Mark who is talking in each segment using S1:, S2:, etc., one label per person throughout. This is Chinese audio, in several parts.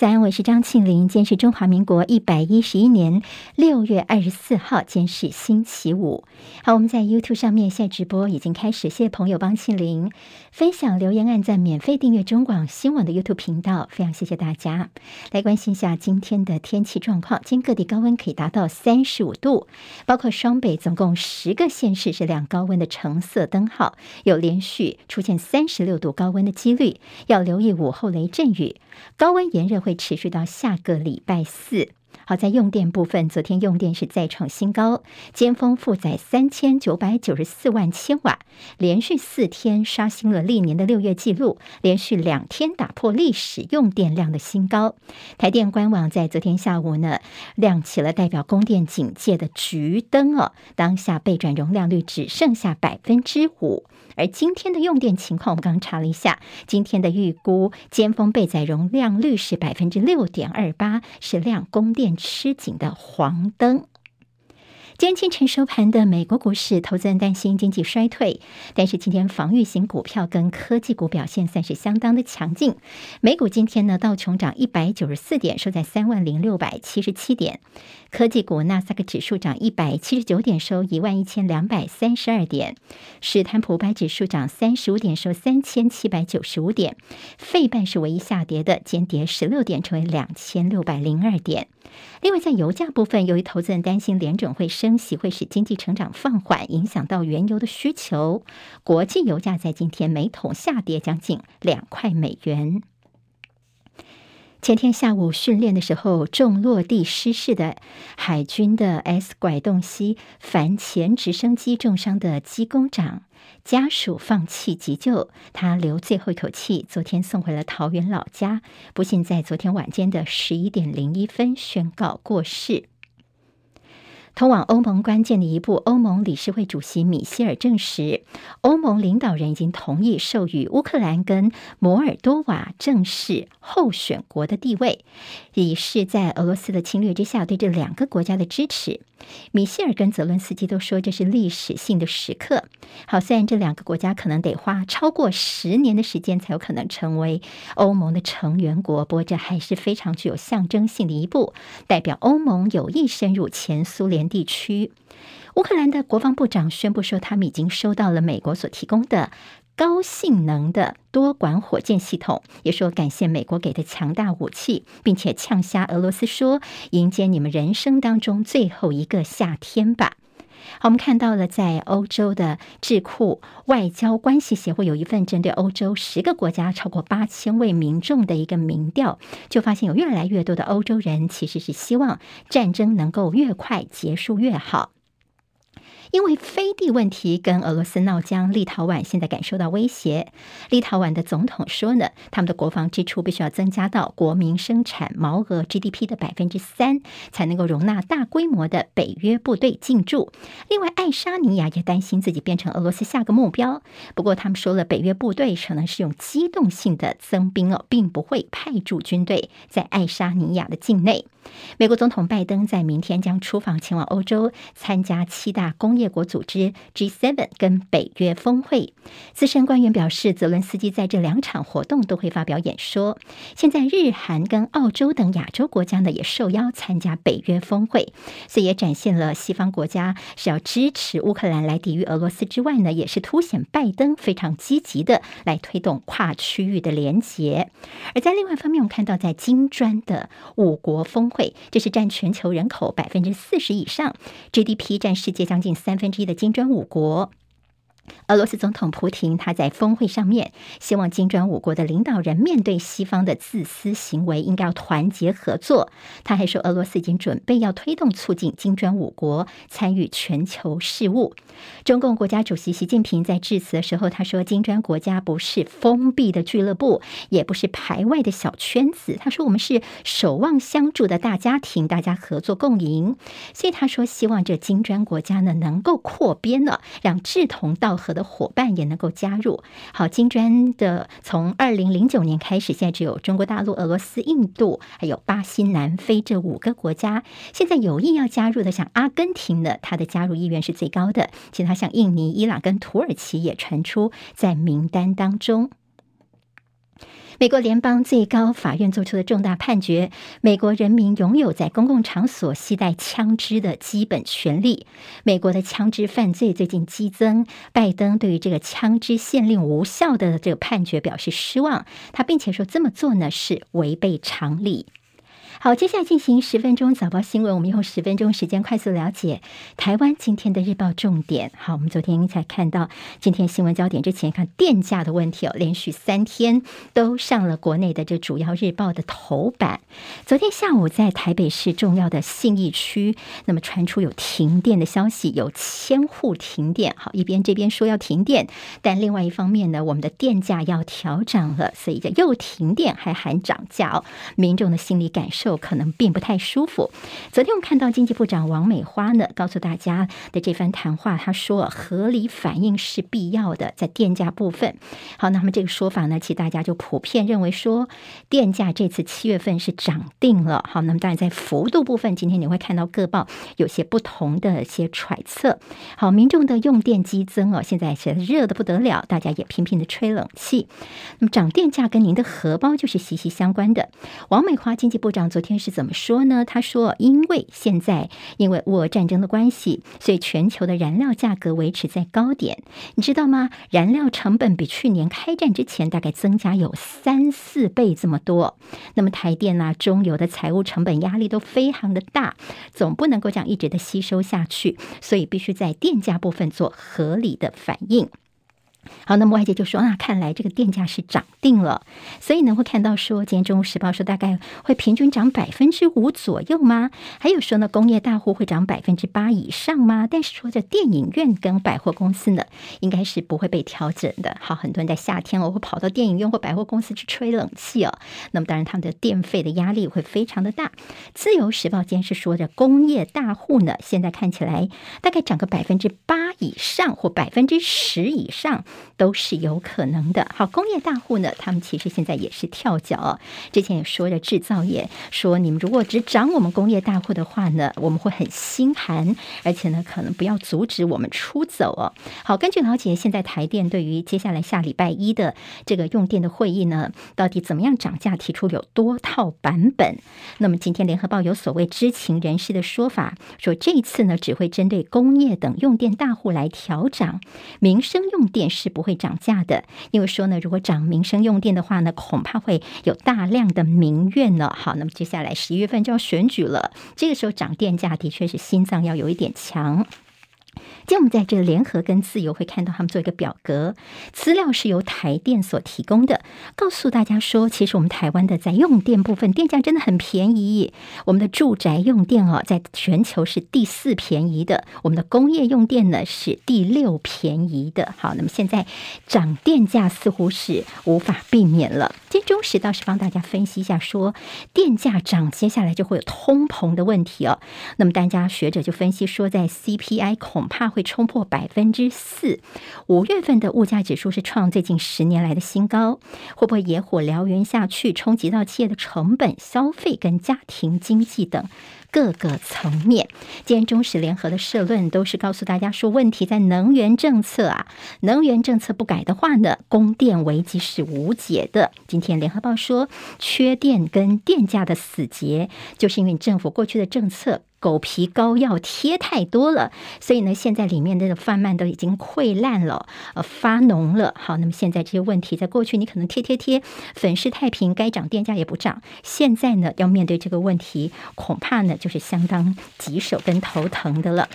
S1: 在，我是张庆玲。今天是中华民国一百一十一年六月二十四号，今天是星期五。好，我们在 YouTube 上面现在直播已经开始，谢谢朋友帮庆玲分享、留言、按赞、免费订阅中广新闻的 YouTube 频道，非常谢谢大家。来关心一下今天的天气状况，今天各地高温可以达到三十五度，包括双北总共十个县市是亮高温的橙色灯号，有连续出现三十六度高温的几率，要留意午后雷阵雨。高温炎热会会持续到下个礼拜四。好，在用电部分，昨天用电是再创新高，尖峰负载三千九百九十四万千瓦，连续四天刷新了历年的六月纪录，连续两天打破历史用电量的新高。台电官网在昨天下午呢，亮起了代表供电警戒的橘灯哦，当下备转容量率只剩下百分之五。而今天的用电情况，我们刚刚查了一下，今天的预估尖峰备载容量率是百分之六点二八，是亮供电吃紧的黄灯。今天清晨收盘的美国股市，投资人担心经济衰退，但是今天防御型股票跟科技股表现算是相当的强劲。美股今天呢，道琼涨一百九十四点，收在三万零六百七十七点。科技股纳斯达克指数涨一百七十九点，收一万一千两百三十二点；史坦普白指数涨三十五点，收三千七百九十五点。费半是唯一下跌的，间跌十六点，成为两千六百零二点。另外，在油价部分，由于投资人担心联准会升息会使经济成长放缓，影响到原油的需求，国际油价在今天每桶下跌将近两块美元。前天下午训练的时候，重落地失事的海军的 S 拐洞溪反潜直升机重伤的机工长家属放弃急救，他留最后一口气，昨天送回了桃园老家，不幸在昨天晚间的十一点零一分宣告过世。通往欧盟关键的一步，欧盟理事会主席米歇尔证实，欧盟领导人已经同意授予乌克兰跟摩尔多瓦正式候选国的地位，以示在俄罗斯的侵略之下对这两个国家的支持。米歇尔跟泽伦斯基都说这是历史性的时刻。好，虽然这两个国家可能得花超过十年的时间才有可能成为欧盟的成员国，不过这还是非常具有象征性的一步，代表欧盟有意深入前苏联地区，乌克兰的国防部长宣布说，他们已经收到了美国所提供的高性能的多管火箭系统，也说感谢美国给的强大武器，并且呛瞎俄罗斯说，迎接你们人生当中最后一个夏天吧。好，我们看到了在欧洲的智库外交关系协会有一份针对欧洲十个国家超过八千位民众的一个民调，就发现有越来越多的欧洲人其实是希望战争能够越快结束越好。因为飞地问题跟俄罗斯闹僵，立陶宛现在感受到威胁。立陶宛的总统说呢，他们的国防支出必须要增加到国民生产毛额 GDP 的百分之三，才能够容纳大规模的北约部队进驻。另外，爱沙尼亚也担心自己变成俄罗斯下个目标。不过，他们说了，北约部队可能是用机动性的增兵哦，并不会派驻军队在爱沙尼亚的境内。美国总统拜登在明天将出访前往欧洲，参加七大工业国组织 G7 跟北约峰会。资深官员表示，泽伦斯基在这两场活动都会发表演说。现在日韩跟澳洲等亚洲国家呢也受邀参加北约峰会，所以也展现了西方国家是要支持乌克兰来抵御俄罗斯之外呢，也是凸显拜登非常积极的来推动跨区域的连结。而在另外一方面，我们看到在金砖的五国峰。会，这是占全球人口百分之四十以上，GDP 占世界将近三分之一的金砖五国。俄罗斯总统普亭他在峰会上面希望金砖五国的领导人面对西方的自私行为，应该要团结合作。他还说，俄罗斯已经准备要推动促进金砖五国参与全球事务。中共国家主席习近平在致辞的时候，他说，金砖国家不是封闭的俱乐部，也不是排外的小圈子。他说，我们是守望相助的大家庭，大家合作共赢。所以他说，希望这金砖国家呢能够扩编了，让志同道合的伙伴也能够加入。好，金砖的从二零零九年开始，现在只有中国大陆、俄罗斯、印度，还有巴西、南非这五个国家。现在有意要加入的，像阿根廷呢，它的加入意愿是最高的。其他像印尼、伊朗跟土耳其也传出在名单当中。美国联邦最高法院作出的重大判决：美国人民拥有在公共场所携带枪支的基本权利。美国的枪支犯罪最近激增，拜登对于这个枪支限令无效的这个判决表示失望。他并且说这么做呢是违背常理。好，接下来进行十分钟早报新闻。我们用十分钟时间快速了解台湾今天的日报重点。好，我们昨天才看到今天新闻焦点之前看电价的问题哦，连续三天都上了国内的这主要日报的头版。昨天下午在台北市重要的信义区，那么传出有停电的消息，有千户停电。好，一边这边说要停电，但另外一方面呢，我们的电价要调涨了，所以就又停电还喊涨价哦，民众的心理感受。可能并不太舒服。昨天我们看到经济部长王美花呢，告诉大家的这番谈话，他说合理反应是必要的，在电价部分。好，那么这个说法呢，其实大家就普遍认为说，电价这次七月份是涨定了。好，那么当然在幅度部分，今天你会看到各报有些不同的一些揣测。好，民众的用电激增哦，现在是热得不得了，大家也频频的吹冷气。那么涨电价跟您的荷包就是息息相关的。王美花经济部长昨昨天是怎么说呢？他说：“因为现在因为俄乌战争的关系，所以全球的燃料价格维持在高点。你知道吗？燃料成本比去年开战之前大概增加有三四倍这么多。那么台电啊、中油的财务成本压力都非常的大，总不能够这样一直的吸收下去，所以必须在电价部分做合理的反应。”好，那么外界就说，那看来这个电价是涨定了，所以呢会看到说，今天《中国时报》说大概会平均涨百分之五左右吗？还有说呢，工业大户会涨百分之八以上吗？但是说这电影院跟百货公司呢，应该是不会被调整的。好，很多人在夏天哦会跑到电影院或百货公司去吹冷气哦，那么当然他们的电费的压力会非常的大。《自由时报》今天是说的工业大户呢，现在看起来大概涨个百分之八以上或百分之十以上。都是有可能的。好，工业大户呢，他们其实现在也是跳脚。之前也说了，制造业说，你们如果只涨我们工业大户的话呢，我们会很心寒，而且呢，可能不要阻止我们出走哦。好，根据了解，现在台电对于接下来下礼拜一的这个用电的会议呢，到底怎么样涨价，提出有多套版本。那么今天联合报有所谓知情人士的说法，说这一次呢，只会针对工业等用电大户来调涨，民生用电是不会涨价的，因为说呢，如果涨民生用电的话呢，恐怕会有大量的民怨呢。好，那么接下来十一月份就要选举了，这个时候涨电价的确是心脏要有一点强。今天我们在这个联合跟自由会看到他们做一个表格，资料是由台电所提供的，告诉大家说，其实我们台湾的在用电部分电价真的很便宜。我们的住宅用电哦，在全球是第四便宜的，我们的工业用电呢是第六便宜的。好，那么现在涨电价似乎是无法避免了。今天中时倒是帮大家分析一下说，电价涨，接下来就会有通膨的问题哦。那么，大家学者就分析说，在 CPI 恐恐怕会冲破百分之四，五月份的物价指数是创最近十年来的新高，会不会野火燎原下去，冲击到企业的成本、消费跟家庭经济等？各个层面，今天中时联合的社论都是告诉大家说，问题在能源政策啊，能源政策不改的话呢，供电危机是无解的。今天联合报说，缺电跟电价的死结，就是因为政府过去的政策。狗皮膏药贴太多了，所以呢，现在里面的贩卖都已经溃烂了，呃，发脓了。好，那么现在这些问题，在过去你可能贴贴贴，粉饰太平，该涨电价也不涨。现在呢，要面对这个问题，恐怕呢就是相当棘手跟头疼的了。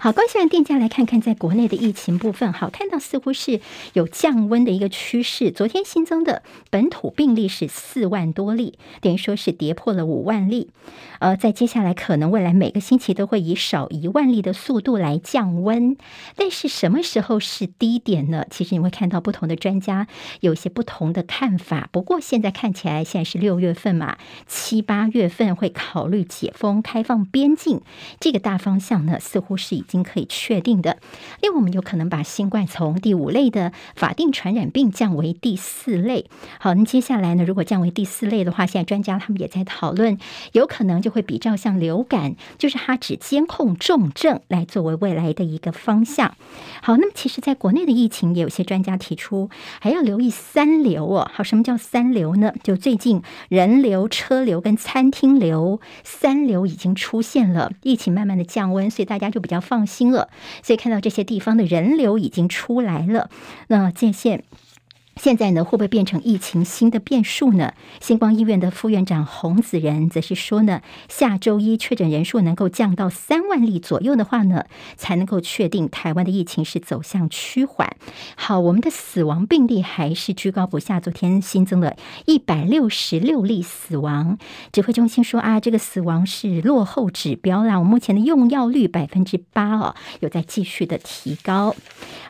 S1: 好，关系完电价，来看看在国内的疫情部分。好，看到似乎是有降温的一个趋势。昨天新增的本土病例是四万多例，等于说是跌破了五万例。呃，在接下来可能未来每个星期都会以少一万例的速度来降温。但是什么时候是低点呢？其实你会看到不同的专家有些不同的看法。不过现在看起来，现在是六月份嘛，七八月份会考虑解封、开放边境，这个大方向呢，似乎是以。已经可以确定的。另外，我们有可能把新冠从第五类的法定传染病降为第四类。好，那接下来呢，如果降为第四类的话，现在专家他们也在讨论，有可能就会比较像流感，就是它只监控重症来作为未来的一个方向。好，那么其实在国内的疫情，也有些专家提出还要留意三流哦。好，什么叫三流呢？就最近人流、车流跟餐厅流三流已经出现了，疫情慢慢的降温，所以大家就比较放放心了。所以看到这些地方的人流已经出来了，那界限。现在呢，会不会变成疫情新的变数呢？星光医院的副院长洪子仁则是说呢，下周一确诊人数能够降到三万例左右的话呢，才能够确定台湾的疫情是走向趋缓。好，我们的死亡病例还是居高不下，昨天新增了一百六十六例死亡。指挥中心说啊，这个死亡是落后指标啦，我目前的用药率百分之八哦，有在继续的提高。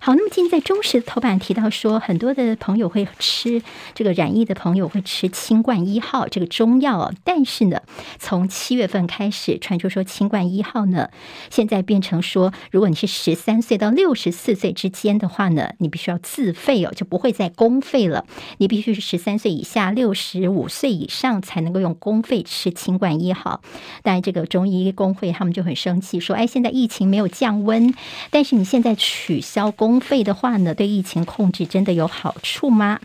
S1: 好，那么今天在中时头版提到说，很多的朋友有会吃这个染疫的朋友会吃清冠一号这个中药，但是呢，从七月份开始传出说清冠一号呢，现在变成说，如果你是十三岁到六十四岁之间的话呢，你必须要自费哦，就不会再公费了。你必须是十三岁以下、六十五岁以上才能够用公费吃清冠一号。但这个中医工会他们就很生气，说：“哎，现在疫情没有降温，但是你现在取消。”公费的话呢，对疫情控制真的有好处吗？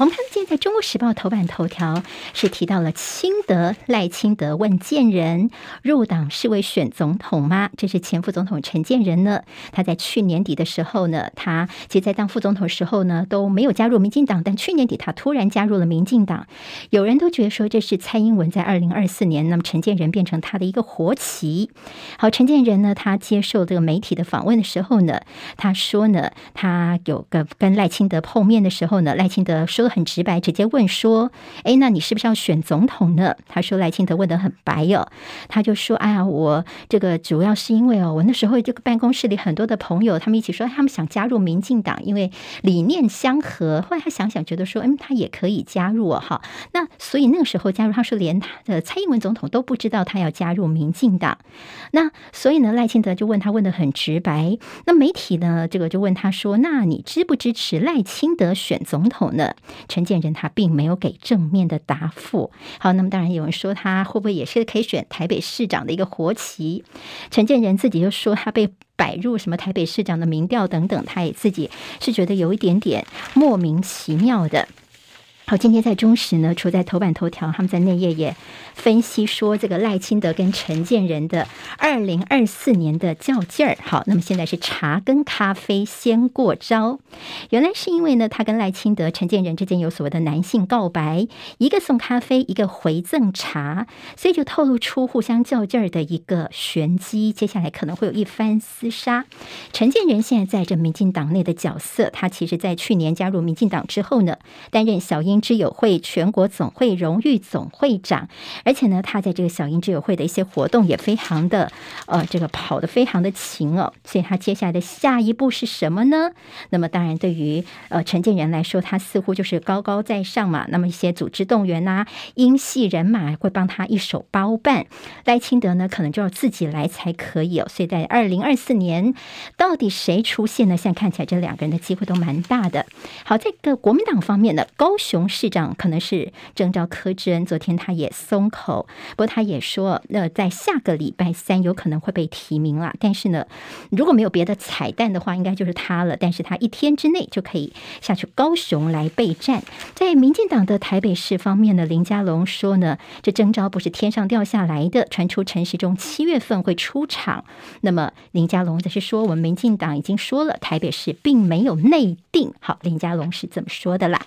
S1: 我们看见在《中国时报》头版头条是提到了清德赖清德问建仁入党是为选总统吗？这是前副总统陈建仁呢，他在去年底的时候呢，他其实在当副总统时候呢都没有加入民进党，但去年底他突然加入了民进党，有人都觉得说这是蔡英文在二零二四年，那么陈建仁变成他的一个活棋。好，陈建仁呢，他接受这个媒体的访问的时候呢，他说呢，他有个跟赖清德碰面的时候呢，赖清德说。很直白，直接问说：“哎，那你是不是要选总统呢？”他说：“赖清德问得很白哦，他就说：‘哎呀，我这个主要是因为哦，我那时候这个办公室里很多的朋友，他们一起说他们想加入民进党，因为理念相合。后来他想想，觉得说，嗯，他也可以加入哦，哈。那所以那个时候加入，他说连他的蔡英文总统都不知道他要加入民进党。那所以呢，赖清德就问他问得很直白。那媒体呢，这个就问他说：‘那你支不支持赖清德选总统呢？’陈建仁他并没有给正面的答复。好，那么当然有人说他会不会也是可以选台北市长的一个活棋？陈建仁自己就说他被摆入什么台北市长的民调等等，他也自己是觉得有一点点莫名其妙的。好，今天在中时呢，除在头版头条，他们在内页也分析说，这个赖清德跟陈建仁的二零二四年的较劲儿。好，那么现在是茶跟咖啡先过招，原来是因为呢，他跟赖清德、陈建仁之间有所谓的男性告白，一个送咖啡，一个回赠茶，所以就透露出互相较劲儿的一个玄机。接下来可能会有一番厮杀。陈建仁现在在这民进党内的角色，他其实在去年加入民进党之后呢，担任小英之友会全国总会荣誉总会长，而且呢，他在这个小英之友会的一些活动也非常的，呃，这个跑得非常的勤哦，所以他接下来的下一步是什么呢？那么当然，对于呃陈建仁来说，他似乎就是高高在上嘛。那么一些组织动员呐、啊，英系人马会帮他一手包办。赖清德呢，可能就要自己来才可以哦。所以在二零二四年，到底谁出现呢？现在看起来这两个人的机会都蛮大的。好，这个国民党方面呢，高雄。市长可能是征召柯志恩，昨天他也松口，不过他也说，那在下个礼拜三有可能会被提名了。但是呢，如果没有别的彩蛋的话，应该就是他了。但是他一天之内就可以下去高雄来备战。在民进党的台北市方面呢，林佳龙说呢，这征召不是天上掉下来的，传出陈时中七月份会出场。那么林佳龙则是说，我们民进党已经说了，台北市并没有内定。好，林佳龙是怎么说的啦。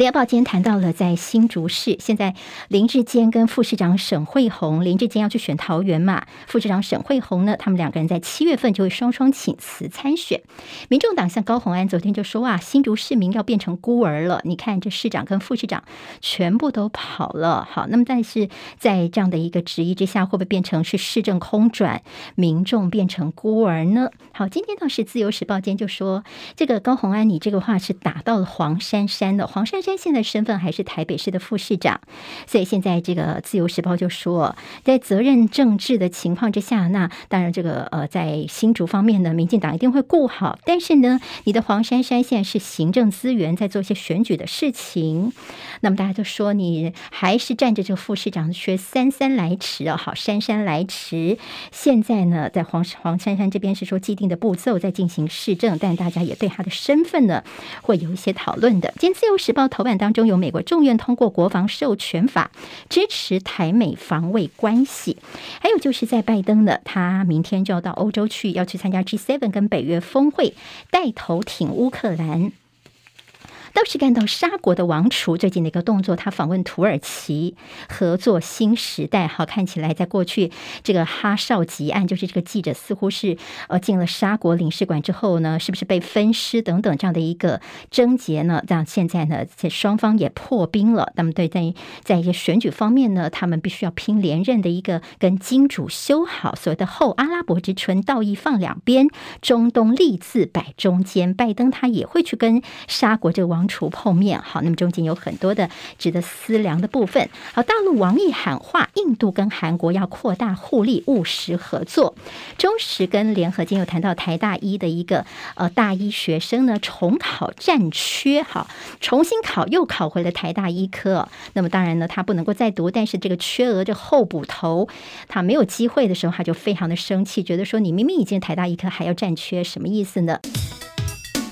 S1: 联合报今天谈到了在新竹市，现在林志坚跟副市长沈慧虹，林志坚要去选桃园嘛，副市长沈慧虹呢，他们两个人在七月份就会双双请辞参选。民众党像高虹安昨天就说啊，新竹市民要变成孤儿了，你看这市长跟副市长全部都跑了。好，那么但是在这样的一个质疑之下，会不会变成是市政空转，民众变成孤儿呢？好，今天倒是自由时报今天就说，这个高虹安，你这个话是打到了黄珊珊的，黄珊珊。珊现在身份还是台北市的副市长，所以现在这个《自由时报》就说，在责任政治的情况之下，那当然这个呃，在新竹方面呢，民进党一定会顾好，但是呢，你的黄珊珊现在是行政资源在做一些选举的事情，那么大家就说你还是占着这个副市长的缺，姗姗来迟哦，好，姗姗来迟。现在呢，在黄黄珊珊这边是说既定的步骤在进行市政，但大家也对他的身份呢会有一些讨论的。今天《自由时报》头版当中有美国众院通过国防授权法，支持台美防卫关系，还有就是在拜登呢，他明天就要到欧洲去，要去参加 G seven 跟北约峰会，带头挺乌克兰。倒是看到沙国的王储最近的一个动作，他访问土耳其，合作新时代。好，看起来在过去这个哈少吉案，就是这个记者似乎是呃进了沙国领事馆之后呢，是不是被分尸等等这样的一个症结呢？让现在呢，这双方也破冰了。那么对在在一些选举方面呢，他们必须要拼连任的一个跟金主修好所谓的后阿拉伯之春，道义放两边，中东利字摆中间。拜登他也会去跟沙国这个王。王储碰面，好，那么中间有很多的值得思量的部分。好，大陆王毅喊话，印度跟韩国要扩大互利，务实合作。中时跟联合今天有谈到台大医的一个呃大一学生呢，重考战缺，好，重新考又考回了台大医科。那么当然呢，他不能够再读，但是这个缺额这候补头，他没有机会的时候，他就非常的生气，觉得说你明明已经台大医科还要战缺，什么意思呢？